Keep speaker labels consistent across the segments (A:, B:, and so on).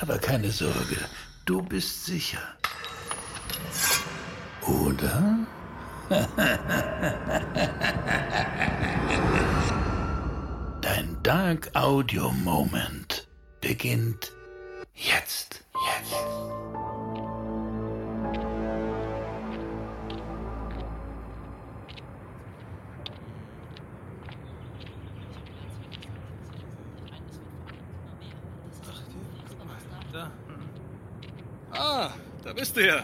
A: Aber keine Sorge, du bist sicher. Oder? Dein Dark Audio Moment beginnt jetzt.
B: Bist du ja.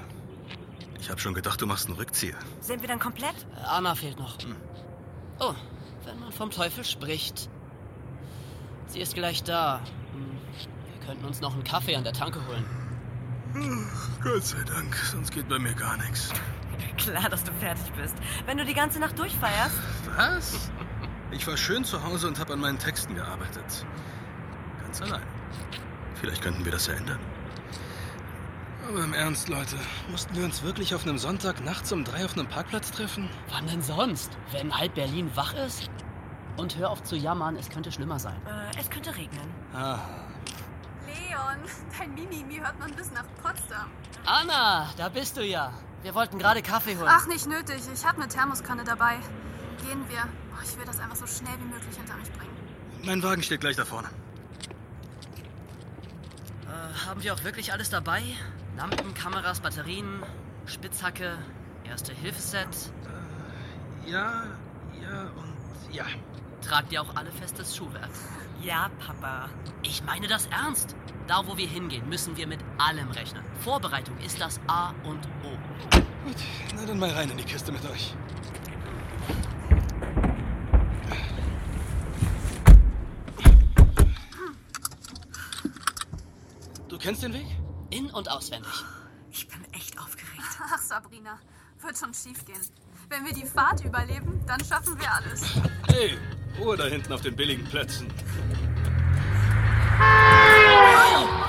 B: Ich hab schon gedacht, du machst einen Rückzieher.
C: Sind wir dann komplett?
D: Anna fehlt noch. Oh, wenn man vom Teufel spricht. Sie ist gleich da. Hm, Wir könnten uns noch einen Kaffee an der Tanke holen.
B: Gott sei Dank, sonst geht bei mir gar nichts.
C: Klar, dass du fertig bist. Wenn du die ganze Nacht durchfeierst.
B: Was? Ich war schön zu Hause und habe an meinen Texten gearbeitet. Ganz allein. Vielleicht könnten wir das ja ändern. Aber im Ernst, Leute, mussten wir uns wirklich auf einem Sonntag nachts um drei auf einem Parkplatz treffen?
D: Wann denn sonst? Wenn halb Berlin wach ist? Und hör auf zu jammern, es könnte schlimmer sein.
C: Äh, es könnte regnen.
B: Aha.
E: Leon, dein Mimimi hört man bis nach Potsdam.
D: Anna, da bist du ja. Wir wollten gerade Kaffee holen.
E: Ach, nicht nötig. Ich habe eine Thermoskanne dabei. Gehen wir. Oh, ich will das einfach so schnell wie möglich hinter mich bringen.
B: Mein Wagen steht gleich da vorne.
D: Äh, haben wir auch wirklich alles dabei? Lampen, Kameras, Batterien, Spitzhacke, Erste-Hilfe-Set.
B: Ja, ja und ja.
D: Tragt ihr auch alle festes Schuhwerk?
C: Ja, Papa.
D: Ich meine das ernst. Da, wo wir hingehen, müssen wir mit allem rechnen. Vorbereitung ist das A und O.
B: Gut, na dann mal rein in die Kiste mit euch. Du kennst den Weg?
D: In- und auswendig.
C: Ich bin echt aufgeregt.
E: Ach, Sabrina, wird schon schief gehen. Wenn wir die Fahrt überleben, dann schaffen wir alles.
B: Hey, Ruhe da hinten auf den billigen Plätzen.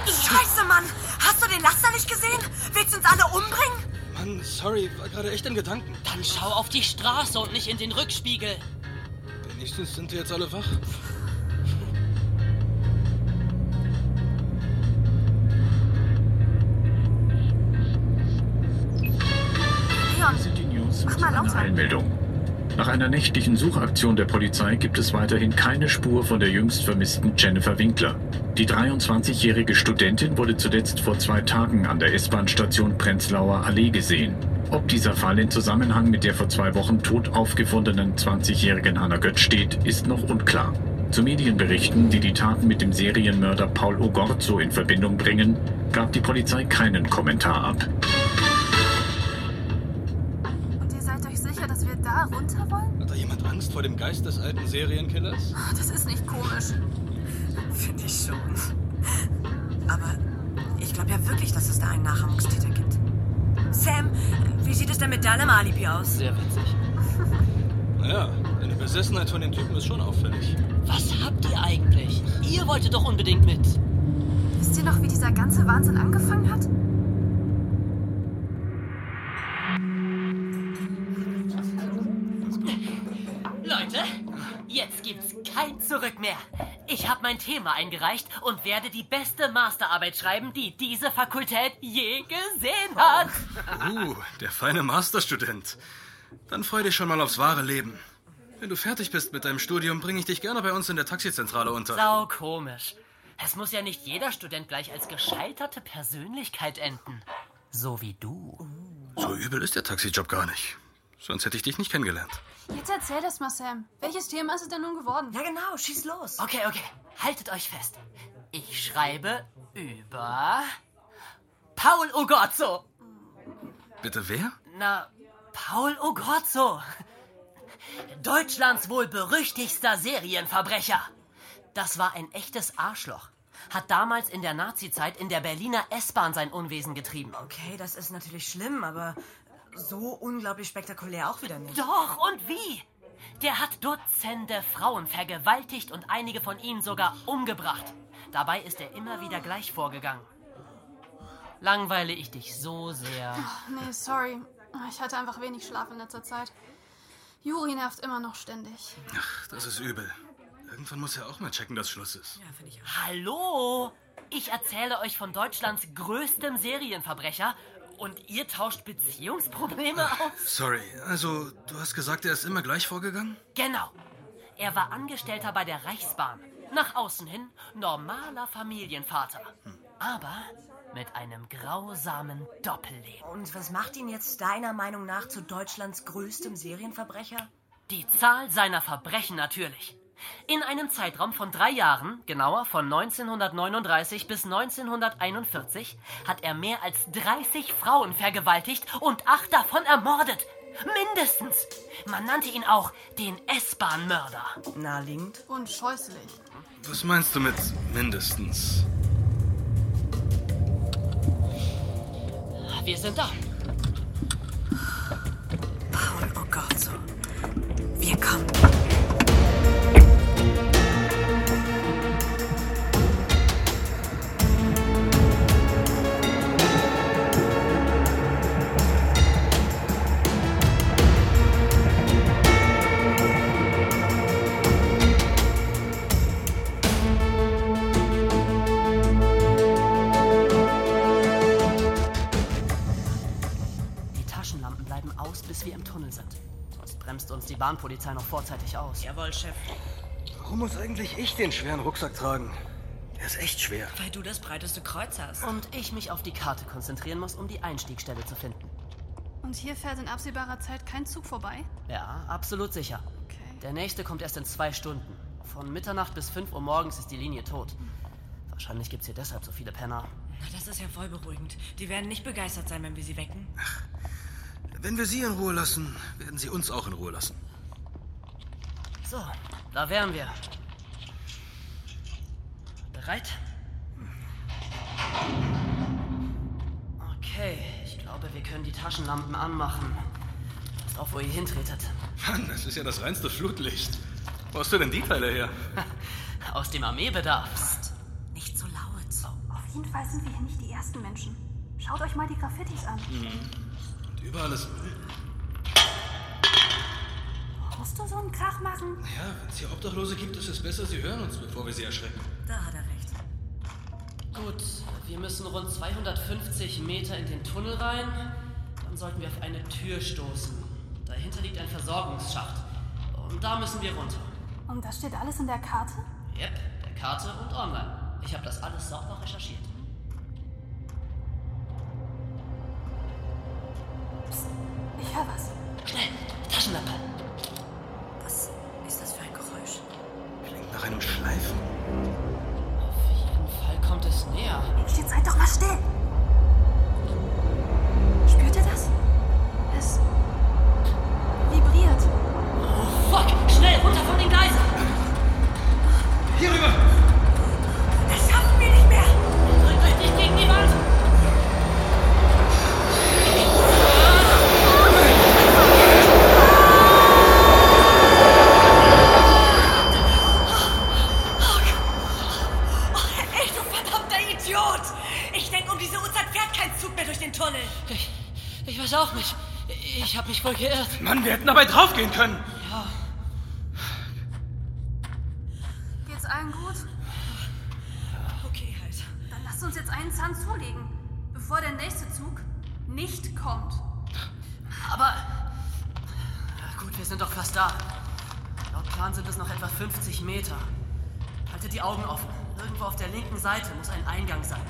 C: Scheiße, Mann! Hast du den Laster nicht gesehen? Willst du uns alle umbringen?
B: Mann, sorry, war gerade echt in Gedanken.
D: Dann schau auf die Straße und nicht in den Rückspiegel.
B: Wenigstens sind wir jetzt alle wach.
E: Mach mal lauter.
F: Einmeldung. Nach einer nächtlichen Suchaktion der Polizei gibt es weiterhin keine Spur von der jüngst vermissten Jennifer Winkler. Die 23-jährige Studentin wurde zuletzt vor zwei Tagen an der S-Bahn-Station Prenzlauer Allee gesehen. Ob dieser Fall in Zusammenhang mit der vor zwei Wochen tot aufgefundenen 20-jährigen Hannah Götz steht, ist noch unklar. Zu Medienberichten, die die Taten mit dem Serienmörder Paul Ogorzo in Verbindung bringen, gab die Polizei keinen Kommentar ab.
E: Runter wollen?
B: Hat da jemand Angst vor dem Geist des alten Serienkillers?
E: Oh, das ist nicht komisch.
C: Finde ich schon. Aber ich glaube ja wirklich, dass es da einen Nachahmungstäter gibt. Sam, wie sieht es denn mit deinem Alibi aus?
D: Sehr witzig.
B: Naja, eine Besessenheit von den Typen ist schon auffällig.
D: Was habt ihr eigentlich? Ihr wolltet doch unbedingt mit.
E: Wisst ihr noch, wie dieser ganze Wahnsinn angefangen hat?
D: Kein Zurück mehr. Ich habe mein Thema eingereicht und werde die beste Masterarbeit schreiben, die diese Fakultät je gesehen hat.
B: Uh, der feine Masterstudent. Dann freu dich schon mal aufs wahre Leben. Wenn du fertig bist mit deinem Studium, bringe ich dich gerne bei uns in der Taxizentrale unter.
D: Sau komisch. Es muss ja nicht jeder Student gleich als gescheiterte Persönlichkeit enden. So wie du.
B: So übel ist der Taxijob gar nicht. Sonst hätte ich dich nicht kennengelernt.
E: Jetzt erzähl das mal, Sam. Welches Thema ist es denn nun geworden?
C: Ja, genau, schieß los.
D: Okay, okay. Haltet euch fest. Ich schreibe über Paul Ogorzo.
B: Bitte wer?
D: Na, Paul Ogorzo. Deutschlands wohl berüchtigster Serienverbrecher. Das war ein echtes Arschloch. hat damals in der Nazizeit in der Berliner S-Bahn sein Unwesen getrieben.
C: Okay, das ist natürlich schlimm, aber so unglaublich spektakulär auch wieder nicht.
D: Doch, und wie? Der hat Dutzende Frauen vergewaltigt und einige von ihnen sogar umgebracht. Dabei ist er immer wieder gleich vorgegangen. Langweile ich dich so sehr.
E: Nee, sorry. Ich hatte einfach wenig Schlaf in letzter Zeit. Juri nervt immer noch ständig.
B: Ach, das ist übel. Irgendwann muss er auch mal checken, dass Schluss ist.
C: Ja, finde ich auch.
D: Hallo? Ich erzähle euch von Deutschlands größtem Serienverbrecher und ihr tauscht Beziehungsprobleme aus?
B: Sorry, also du hast gesagt, er ist immer gleich vorgegangen?
D: Genau. Er war Angestellter bei der Reichsbahn. Nach außen hin normaler Familienvater. Aber mit einem grausamen Doppelleben.
C: Und was macht ihn jetzt deiner Meinung nach zu Deutschlands größtem Serienverbrecher?
D: Die Zahl seiner Verbrechen natürlich. In einem Zeitraum von drei Jahren, genauer von 1939 bis 1941, hat er mehr als 30 Frauen vergewaltigt und acht davon ermordet. Mindestens. Man nannte ihn auch den S-Bahn-Mörder.
C: Naheliegend.
E: Und scheußlich.
B: Was meinst du mit mindestens?
D: Wir sind da.
C: Paul, oh Gott, so. Wir kommen.
D: Bahnpolizei noch vorzeitig aus.
C: Jawohl, Chef.
B: Warum muss eigentlich ich den schweren Rucksack tragen? Der ist echt schwer.
C: Weil du das breiteste Kreuz hast.
D: Und ich mich auf die Karte konzentrieren muss, um die Einstiegsstelle zu finden.
E: Und hier fährt in absehbarer Zeit kein Zug vorbei?
D: Ja, absolut sicher.
E: Okay.
D: Der nächste kommt erst in zwei Stunden. Von Mitternacht bis 5 Uhr morgens ist die Linie tot. Wahrscheinlich gibt's hier deshalb so viele Penner.
C: Na, das ist ja voll beruhigend. Die werden nicht begeistert sein, wenn wir sie wecken.
B: Wenn wir sie in Ruhe lassen, werden sie uns auch in Ruhe lassen.
D: So, da wären wir. Bereit? Okay, ich glaube, wir können die Taschenlampen anmachen. Passt auf, wo ihr hintretet.
B: Mann, das ist ja das reinste Flutlicht. Wo hast du denn die Teile her?
D: Aus dem Armeebedarf.
C: Nicht so laut.
E: Auf jeden Fall sind wir hier nicht die ersten Menschen. Schaut euch mal die Graffitis an.
B: Und überall ist Müll.
E: Einen Krach machen?
B: Ja, wenn es hier Obdachlose gibt, ist es besser, sie hören uns, bevor wir sie erschrecken.
C: Da hat er recht.
D: Gut, wir müssen rund 250 Meter in den Tunnel rein. Dann sollten wir auf eine Tür stoßen. Dahinter liegt ein Versorgungsschacht. Und da müssen wir runter.
E: Und das steht alles in der Karte?
D: Yep, der Karte und online. Ich habe das alles sauber recherchiert. Näher.
E: Steht seid doch mal still. Spürt ihr das? Es vibriert.
D: Oh fuck, schnell, runter von den Gleisen.
B: Hier rüber!
D: Geirrt.
B: Mann, wir hätten dabei draufgehen können.
E: Geht's allen gut?
C: Okay, halt.
E: Dann lasst uns jetzt einen Zahn zulegen, bevor der nächste Zug nicht kommt.
D: Aber. Na gut, wir sind doch fast da. Laut Plan sind es noch etwa 50 Meter. Haltet die Augen offen. Irgendwo auf der linken Seite muss ein Eingang sein.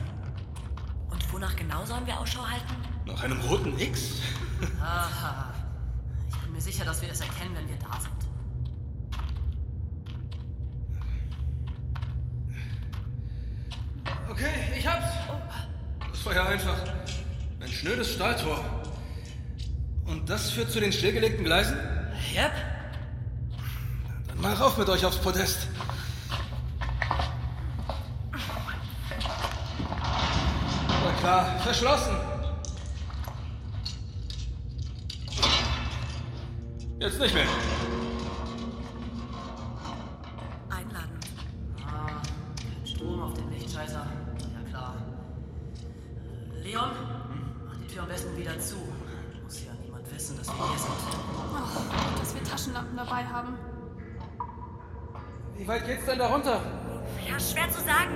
C: Und wonach genau sollen wir Ausschau halten?
B: Nach einem roten X?
D: Aha. Bin sicher, dass wir es erkennen, wenn wir da sind.
B: Okay, ich hab's. Das war ja einfach. Ein schnödes Stahltor. Und das führt zu den stillgelegten Gleisen?
D: Yep.
B: Dann mal rauf mit euch aufs Podest. Klar, verschlossen. Jetzt nicht mehr.
C: Einladen.
D: Ah, kein Strom auf dem Lichtschalter. Ja klar. Äh, Leon, mach die Tür am besten wieder zu. Muss ja niemand wissen, dass wir hier sind.
E: Oh, dass wir Taschenlampen dabei haben.
B: Wie weit geht's denn da runter?
C: Ja, schwer zu sagen.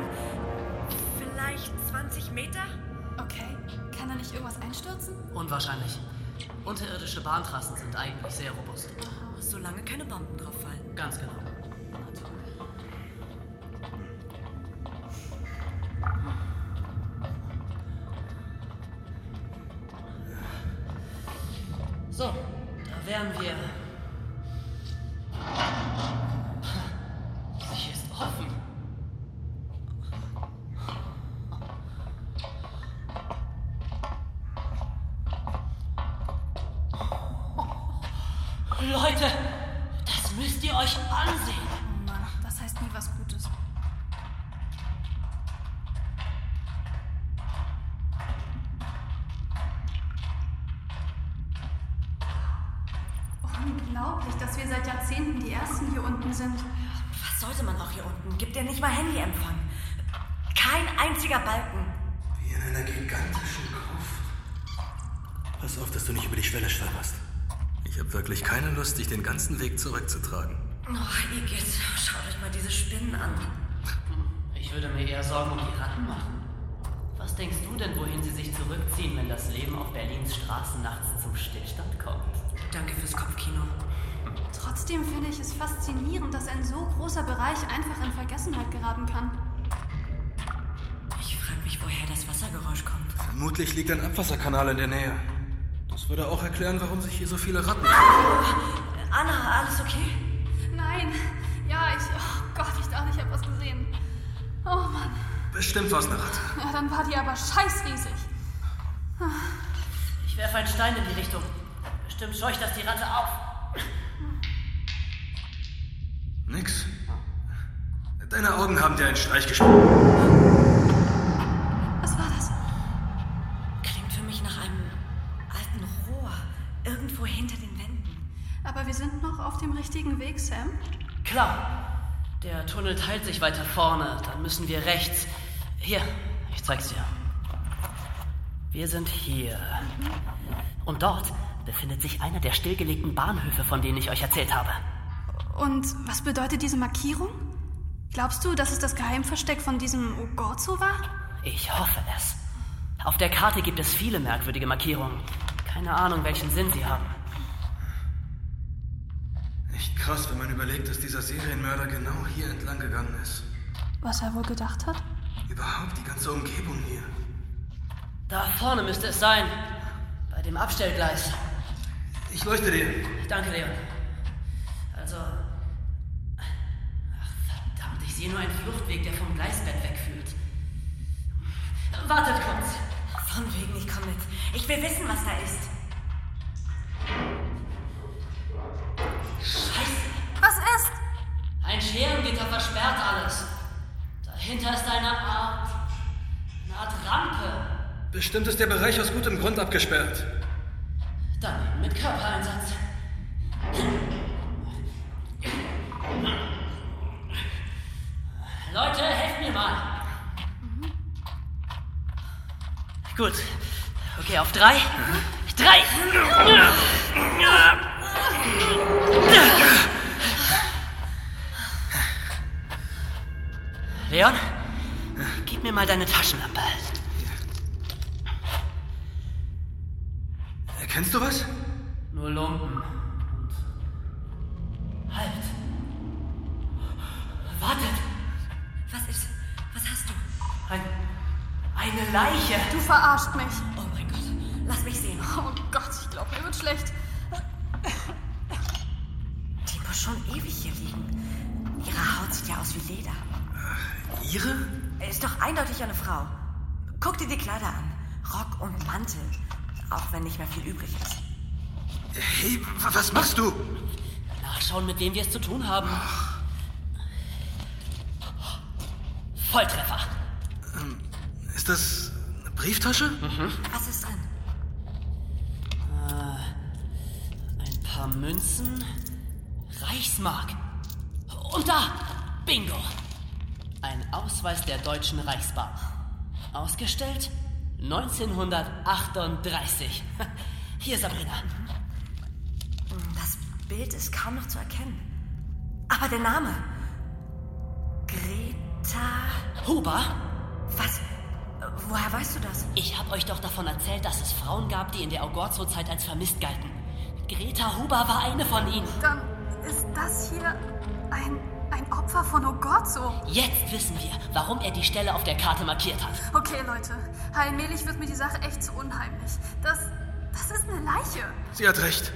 C: Vielleicht 20 Meter?
E: Okay. Kann da nicht irgendwas einstürzen?
D: Unwahrscheinlich. Unterirdische Bahntrassen sind eigentlich sehr robust.
C: Solange keine Bomben drauf fallen.
D: Ganz genau. Euch ansehen.
E: Oh Mann, das heißt nie was Gutes. Unglaublich, dass wir seit Jahrzehnten die Ersten hier unten sind.
C: Was sollte man auch hier unten? Gibt ja nicht mal Handyempfang. Kein einziger Balken.
B: Wie in einer gigantischen Gruft. Pass auf, dass du nicht über die Schwelle stolperst. Ich habe wirklich keine Lust, dich den ganzen Weg zurückzutragen.
C: Oh, Igitt, schaut euch mal diese Spinnen an.
D: Ich würde mir eher Sorgen um die Ratten machen. Was denkst du denn, wohin sie sich zurückziehen, wenn das Leben auf Berlins Straßen nachts zum Stillstand kommt?
C: Danke fürs Kopfkino.
E: Trotzdem finde ich es faszinierend, dass ein so großer Bereich einfach in Vergessenheit geraten kann.
C: Ich frage mich, woher das Wassergeräusch kommt.
B: Vermutlich liegt ein Abwasserkanal in der Nähe. Das würde auch erklären, warum sich hier so viele Ratten.
C: Anna, alles okay?
B: Bestimmt war es eine Ratte.
E: Ja, dann war die aber scheißriesig.
D: Ich werfe einen Stein in die Richtung. Bestimmt scheucht das die Ratte auf.
B: Nix. Deine Augen haben dir einen Streich gespielt.
E: Was war das?
C: Klingt für mich nach einem alten Rohr. Irgendwo hinter den Wänden.
E: Aber wir sind noch auf dem richtigen Weg, Sam.
D: Klar. Der Tunnel teilt sich weiter vorne. Dann müssen wir rechts. Hier, ich zeig's dir. Wir sind hier. Und dort befindet sich einer der stillgelegten Bahnhöfe, von denen ich euch erzählt habe.
E: Und was bedeutet diese Markierung? Glaubst du, dass es das Geheimversteck von diesem Ogorzo war?
D: Ich hoffe es. Auf der Karte gibt es viele merkwürdige Markierungen. Keine Ahnung, welchen Sinn sie haben.
B: Echt krass, wenn man überlegt, dass dieser Serienmörder genau hier entlang gegangen ist.
E: Was er wohl gedacht hat?
B: Überhaupt die ganze Umgebung hier.
D: Da vorne müsste es sein. Bei dem Abstellgleis.
B: Ich leuchte dir.
D: Danke, Leon. Also. Ach, verdammt, ich sehe nur einen Fluchtweg, der vom Gleisbett wegführt. Wartet kurz.
C: Von wegen, ich komme mit. Ich will wissen, was da ist.
D: Scheiße.
E: Was ist?
D: Ein Scherengitter versperrt alles. Dahinter ist eine Art. eine Art Rampe.
B: Bestimmt ist der Bereich aus gutem Grund abgesperrt.
D: Dann mit Körpereinsatz. Leute, helft mir mal. Gut. Okay, auf drei. Drei. Leon, gib mir mal deine Taschenlampe.
B: Erkennst du was?
D: Nur Lumpen. Und halt. Wartet.
C: Was ist? Was hast du?
D: Ein, eine Leiche.
E: Du verarscht mich.
C: Oh mein Gott. Lass mich sehen.
E: Oh Gott, ich glaube, mir wird schlecht.
C: Die muss schon ewig hier liegen. Ihre Haut sieht ja aus wie Leder.
B: Ihre?
C: Ist doch eindeutig eine Frau. Guck dir die Kleider an. Rock und Mantel. Auch wenn nicht mehr viel übrig ist.
B: Hey, wa- was machst du?
D: Nachschauen, mit wem wir es zu tun haben. Volltreffer.
B: Ist das eine Brieftasche?
C: Was ist drin?
D: Ein paar Münzen. Reichsmark. Und da! Bingo! Ein Ausweis der Deutschen Reichsbahn. Ausgestellt 1938. Hier, Sabrina.
C: Das Bild ist kaum noch zu erkennen. Aber der Name. Greta.
D: Huber,
C: Was? Woher weißt du das?
D: ich habe euch doch davon erzählt, dass es Frauen gab, die in der Augorzo-Zeit als vermisst galten. Greta Huber war eine von ihnen.
E: Dann ist das hier ein, ein Opfer von Ogorzo.
D: Jetzt wissen wir, warum er die Stelle auf der Karte markiert hat.
E: Okay, Leute. Allmählich wird mir die Sache echt zu unheimlich. Das, das ist eine Leiche.
B: Sie hat recht.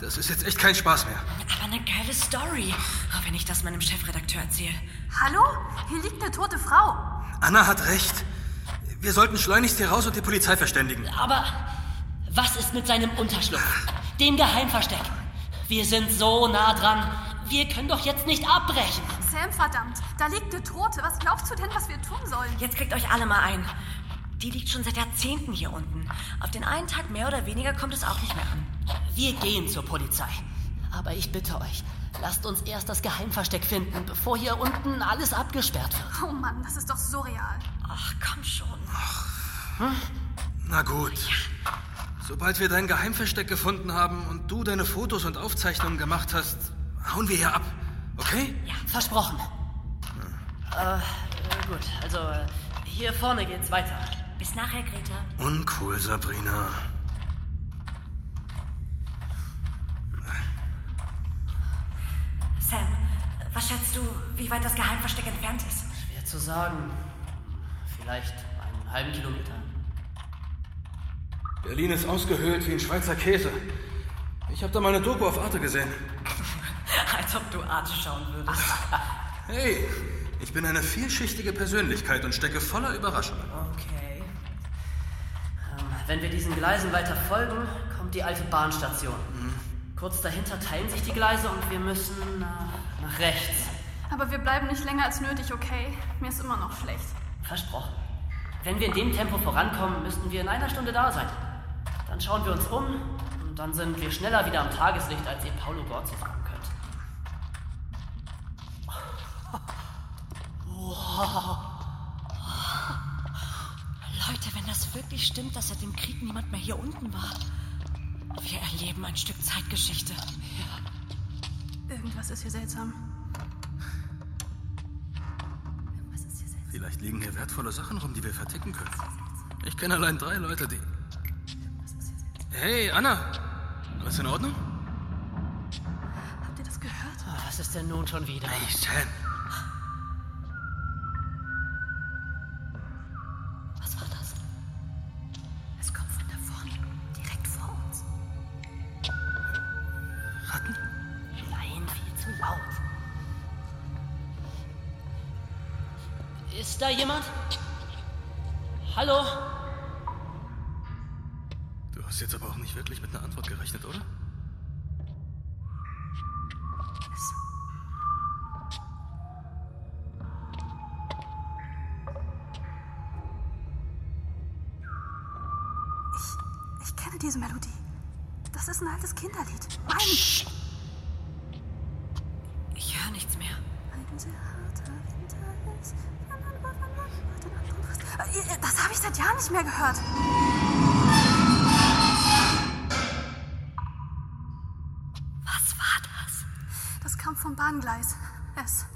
B: Das ist jetzt echt kein Spaß mehr.
C: Aber eine geile Story. Auch wenn ich das meinem Chefredakteur erzähle.
E: Hallo? Hier liegt eine tote Frau.
B: Anna hat recht. Wir sollten schleunigst hier raus und die Polizei verständigen.
D: Aber was ist mit seinem Unterschlupf? Dem Geheimversteck? Wir sind so nah dran. Wir können doch jetzt nicht abbrechen.
E: Sam, verdammt. Da liegt eine Tote. Was glaubst du denn, was wir tun sollen?
C: Jetzt kriegt euch alle mal ein. Die liegt schon seit Jahrzehnten hier unten. Auf den einen Tag mehr oder weniger kommt es auch nicht mehr an.
D: Wir gehen zur Polizei. Aber ich bitte euch, lasst uns erst das Geheimversteck finden, bevor hier unten alles abgesperrt wird.
E: Oh Mann, das ist doch surreal.
C: Ach, komm schon.
B: Na gut. Sobald wir dein Geheimversteck gefunden haben und du deine Fotos und Aufzeichnungen gemacht hast, hauen wir hier ab. Okay?
D: Versprochen. Äh, äh, gut, also äh, hier vorne geht's weiter.
C: Bis nachher, Greta.
B: Uncool, Sabrina.
C: Sam, was schätzt du, wie weit das Geheimversteck entfernt ist?
D: Schwer zu sagen. Vielleicht einen halben Kilometer.
B: Berlin ist ausgehöhlt wie ein Schweizer Käse. Ich habe da mal eine Doku auf Arte gesehen.
C: Als ob du Arte schauen würdest.
B: Hey, ich bin eine vielschichtige Persönlichkeit und stecke voller Überraschungen.
D: Okay. Ähm, wenn wir diesen Gleisen weiter folgen, kommt die alte Bahnstation. Kurz dahinter teilen sich die Gleise und wir müssen nach, nach rechts.
E: Aber wir bleiben nicht länger als nötig, okay? Mir ist immer noch schlecht.
D: Versprochen. Wenn wir in dem Tempo vorankommen, müssten wir in einer Stunde da sein. Dann schauen wir uns um und dann sind wir schneller wieder am Tageslicht, als ihr Paulo Gorzo sagen
C: Leute, wenn das wirklich stimmt, dass seit dem Krieg niemand mehr hier unten war. Wir erleben ein Stück Zeitgeschichte.
E: Irgendwas ist hier seltsam.
C: Was ist hier seltsam?
B: Vielleicht liegen hier wertvolle Sachen rum, die wir verticken können. Ich kenne allein drei Leute, die. Hey, Anna! Alles in Ordnung?
E: Habt ihr das gehört?
D: Ah, Was ist denn nun schon wieder?
B: Hey, Sam.
D: Ist da jemand? Hallo?
B: Du hast jetzt aber auch nicht wirklich mit einer Antwort gerechnet, oder?
E: Ich kenne diese Melodie. Das ist ein altes Kinderlied. Mann!
C: Ich höre nichts mehr.
E: Ein sehr harter Das habe ich seit Jahren nicht mehr gehört.
C: Was war das?
E: Das kam vom Bahngleis. Es